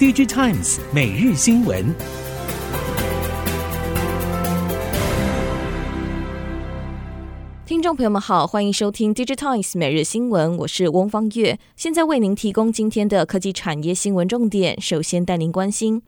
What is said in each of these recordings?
DigiTimes 每日新闻。听众朋友们好，欢迎收听 DigiTimes 每日新闻，我是翁方月，现在为您提供今天的科技产业新闻重点。首先带您关心。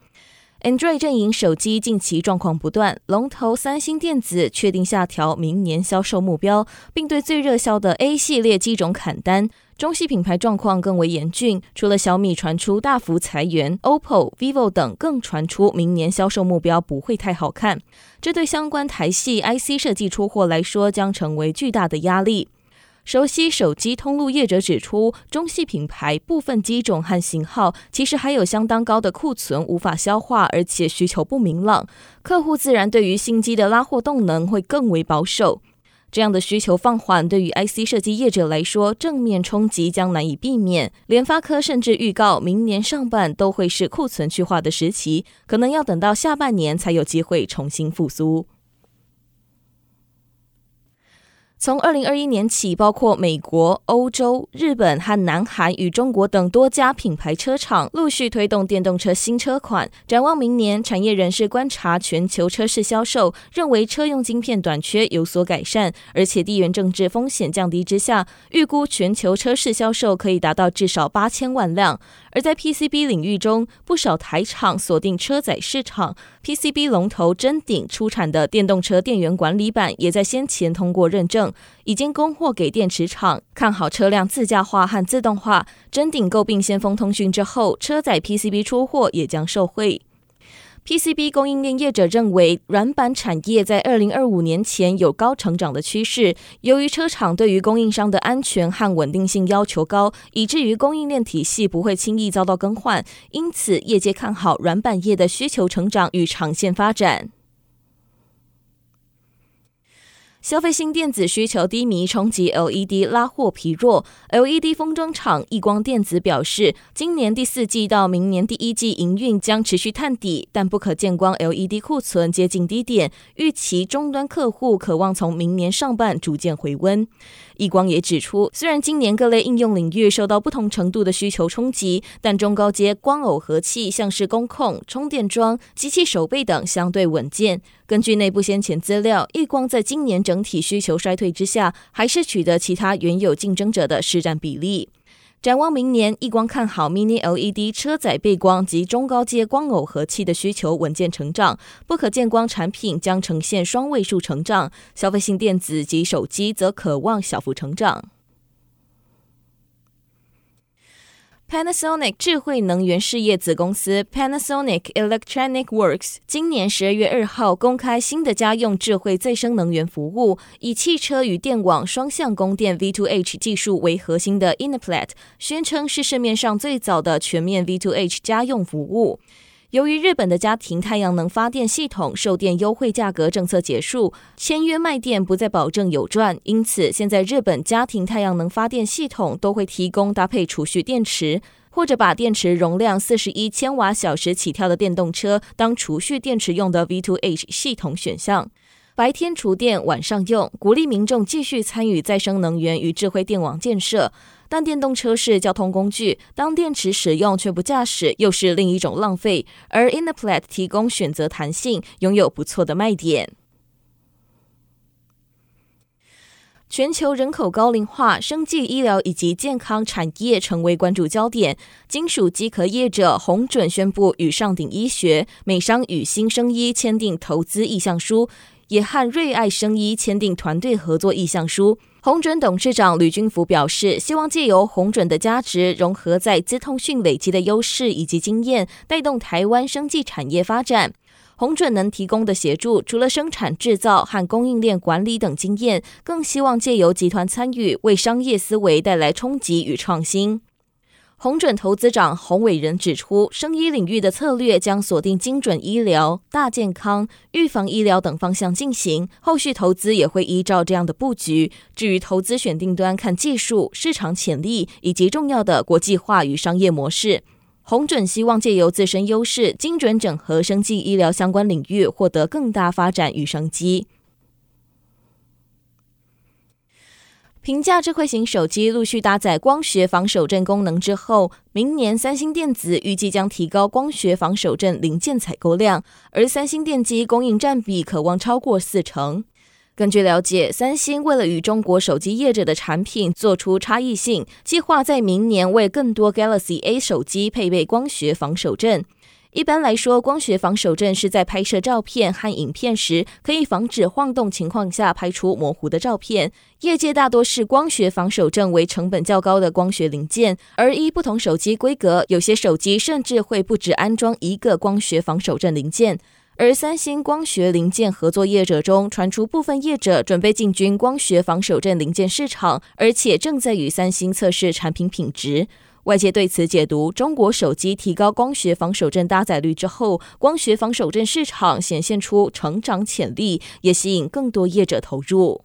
Android 阵营手机近期状况不断，龙头三星电子确定下调明年销售目标，并对最热销的 A 系列机种砍单。中系品牌状况更为严峻，除了小米传出大幅裁员，OPPO、VIVO 等更传出明年销售目标不会太好看。这对相关台系 IC 设计出货来说，将成为巨大的压力。熟悉手机通路业者指出，中系品牌部分机种和型号其实还有相当高的库存无法消化，而且需求不明朗，客户自然对于新机的拉货动能会更为保守。这样的需求放缓，对于 IC 设计业者来说，正面冲击将难以避免。联发科甚至预告，明年上半都会是库存去化的时期，可能要等到下半年才有机会重新复苏。从二零二一年起，包括美国、欧洲、日本和南韩与中国等多家品牌车厂陆续推动电动车新车款。展望明年，产业人士观察全球车市销售，认为车用晶片短缺有所改善，而且地缘政治风险降低之下，预估全球车市销售可以达到至少八千万辆。而在 PCB 领域中，不少台厂锁定车载市场，PCB 龙头臻鼎出产的电动车电源管理板也在先前通过认证，已经供货给电池厂。看好车辆自驾化和自动化，臻鼎购并先锋通讯之后，车载 PCB 出货也将受惠。PCB 供应链业者认为，软板产业在二零二五年前有高成长的趋势。由于车厂对于供应商的安全和稳定性要求高，以至于供应链体系不会轻易遭到更换，因此业界看好软板业的需求成长与长线发展。消费性电子需求低迷，冲击 LED 拉货疲弱。LED 封装厂亿光电子表示，今年第四季到明年第一季营运将持续探底，但不可见光 LED 库存接近低点，预期终端客户渴望从明年上半逐渐回温。亿光也指出，虽然今年各类应用领域受到不同程度的需求冲击，但中高阶光耦合器，像是工控、充电桩、机器手背等相对稳健。根据内部先前资料，亿光在今年整体需求衰退之下，还是取得其他原有竞争者的市占比例。展望明年，亿光看好 Mini LED 车载背光及中高阶光耦合器的需求稳健成长，不可见光产品将呈现双位数成长，消费性电子及手机则可望小幅成长。Panasonic 智慧能源事业子公司 Panasonic Electronic Works 今年十二月二号公开新的家用智慧再生能源服务，以汽车与电网双向供电 V2H 技术为核心的 Innoplet 宣称是市面上最早的全面 V2H 家用服务。由于日本的家庭太阳能发电系统售电优惠价格政策结束，签约卖电不再保证有赚，因此现在日本家庭太阳能发电系统都会提供搭配储蓄电池，或者把电池容量四十一千瓦小时起跳的电动车当储蓄电池用的 V2H 系统选项，白天储电，晚上用，鼓励民众继续参与再生能源与智慧电网建设。但电动车是交通工具，当电池使用却不驾驶，又是另一种浪费。而 inaplet 提供选择弹性，拥有不错的卖点。全球人口高龄化，生计医疗以及健康产业成为关注焦点。金属机壳业者鸿准宣布与上鼎医学、美商与新生医签订投资意向书，也和瑞爱生医签订团队合作意向书。鸿准董事长吕军福表示，希望借由鸿准的价值融合在资通讯累积的优势以及经验，带动台湾生技产业发展。鸿准能提供的协助，除了生产制造和供应链管理等经验，更希望借由集团参与，为商业思维带来冲击与创新。鸿准投资长洪伟仁指出，生医领域的策略将锁定精准医疗、大健康、预防医疗等方向进行，后续投资也会依照这样的布局。至于投资选定端，看技术、市场潜力以及重要的国际化与商业模式。鸿准希望借由自身优势，精准整合生技医疗相关领域，获得更大发展与商机。评价智慧型手机陆续搭载光学防手震功能之后，明年三星电子预计将提高光学防手震零件采购量，而三星电机供应占比可望超过四成。根据了解，三星为了与中国手机业者的产品做出差异性，计划在明年为更多 Galaxy A 手机配备光学防手震。一般来说，光学防手震是在拍摄照片和影片时，可以防止晃动情况下拍出模糊的照片。业界大多是光学防手震为成本较高的光学零件，而依不同手机规格，有些手机甚至会不止安装一个光学防手震零件。而三星光学零件合作业者中传出部分业者准备进军光学防守阵零件市场，而且正在与三星测试产品品质。外界对此解读：中国手机提高光学防守阵搭载率之后，光学防守阵市场显现出成长潜力，也吸引更多业者投入。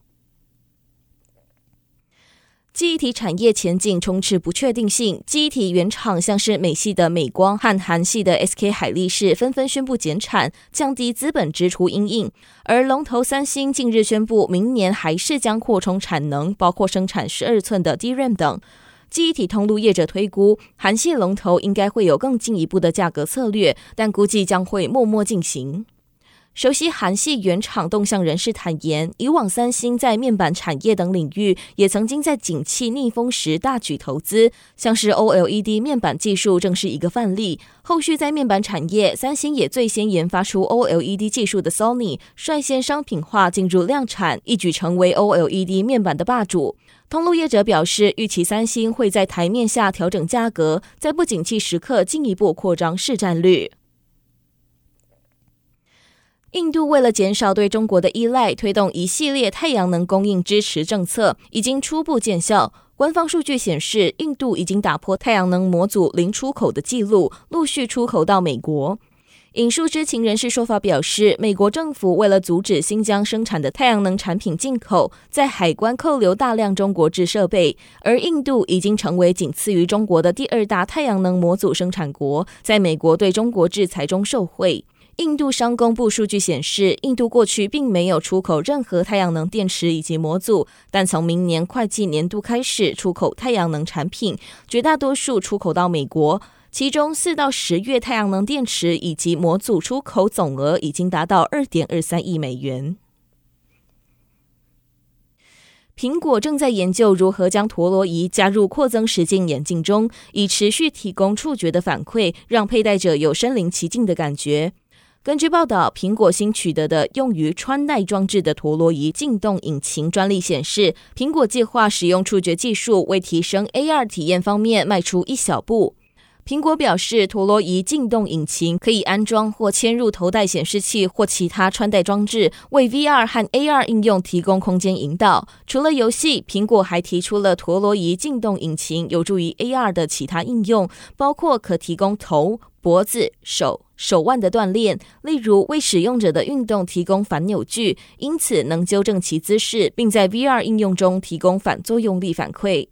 记忆体产业前景充斥不确定性，记忆体原厂像是美系的美光和韩系的 SK 海力士纷纷宣布减产，降低资本支出阴影。而龙头三星近日宣布，明年还是将扩充产能，包括生产十二寸的 DRAM 等。记忆体通路业者推估，韩系龙头应该会有更进一步的价格策略，但估计将会默默进行。熟悉韩系原厂动向人士坦言，以往三星在面板产业等领域也曾经在景气逆风时大举投资，像是 OLED 面板技术正是一个范例。后续在面板产业，三星也最先研发出 OLED 技术的 Sony 率先商品化进入量产，一举成为 OLED 面板的霸主。通路业者表示，预期三星会在台面下调整价格，在不景气时刻进一步扩张市占率。印度为了减少对中国的依赖，推动一系列太阳能供应支持政策，已经初步见效。官方数据显示，印度已经打破太阳能模组零出口的记录，陆续出口到美国。引述知情人士说法表示，美国政府为了阻止新疆生产的太阳能产品进口，在海关扣留大量中国制设备，而印度已经成为仅次于中国的第二大太阳能模组生产国，在美国对中国制裁中受惠。印度商公布数据显示，印度过去并没有出口任何太阳能电池以及模组，但从明年会计年度开始出口太阳能产品，绝大多数出口到美国。其中四到十月太阳能电池以及模组出口总额已经达到二点二三亿美元。苹果正在研究如何将陀螺仪加入扩增实境眼镜中，以持续提供触觉的反馈，让佩戴者有身临其境的感觉。根据报道，苹果新取得的用于穿戴装置的陀螺仪进动引擎专利显示，苹果计划使用触觉技术为提升 AR 体验方面迈出一小步。苹果表示，陀螺仪静动引擎可以安装或嵌入头戴显示器或其他穿戴装置，为 VR 和 AR 应用提供空间引导。除了游戏，苹果还提出了陀螺仪静动引擎有助于 AR 的其他应用，包括可提供头、脖子、手、手腕的锻炼，例如为使用者的运动提供反扭矩，因此能纠正其姿势，并在 VR 应用中提供反作用力反馈。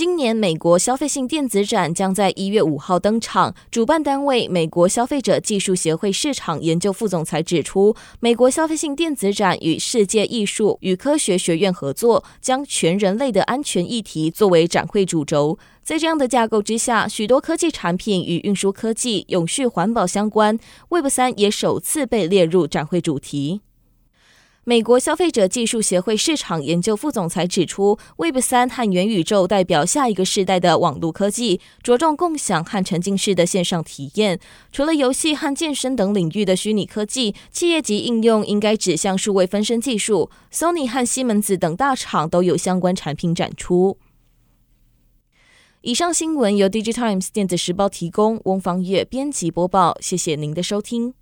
今年美国消费性电子展将在一月五号登场。主办单位美国消费者技术协会市场研究副总裁指出，美国消费性电子展与世界艺术与科学学院合作，将全人类的安全议题作为展会主轴。在这样的架构之下，许多科技产品与运输科技、永续环保相关，Web 三也首次被列入展会主题。美国消费者技术协会市场研究副总裁指出，Web 三和元宇宙代表下一个世代的网络科技，着重共享和沉浸式的线上体验。除了游戏和健身等领域的虚拟科技，企业级应用应该指向数位分身技术。Sony 和西门子等大厂都有相关产品展出。以上新闻由 DigiTimes 电子时报提供，翁方月编辑播报。谢谢您的收听。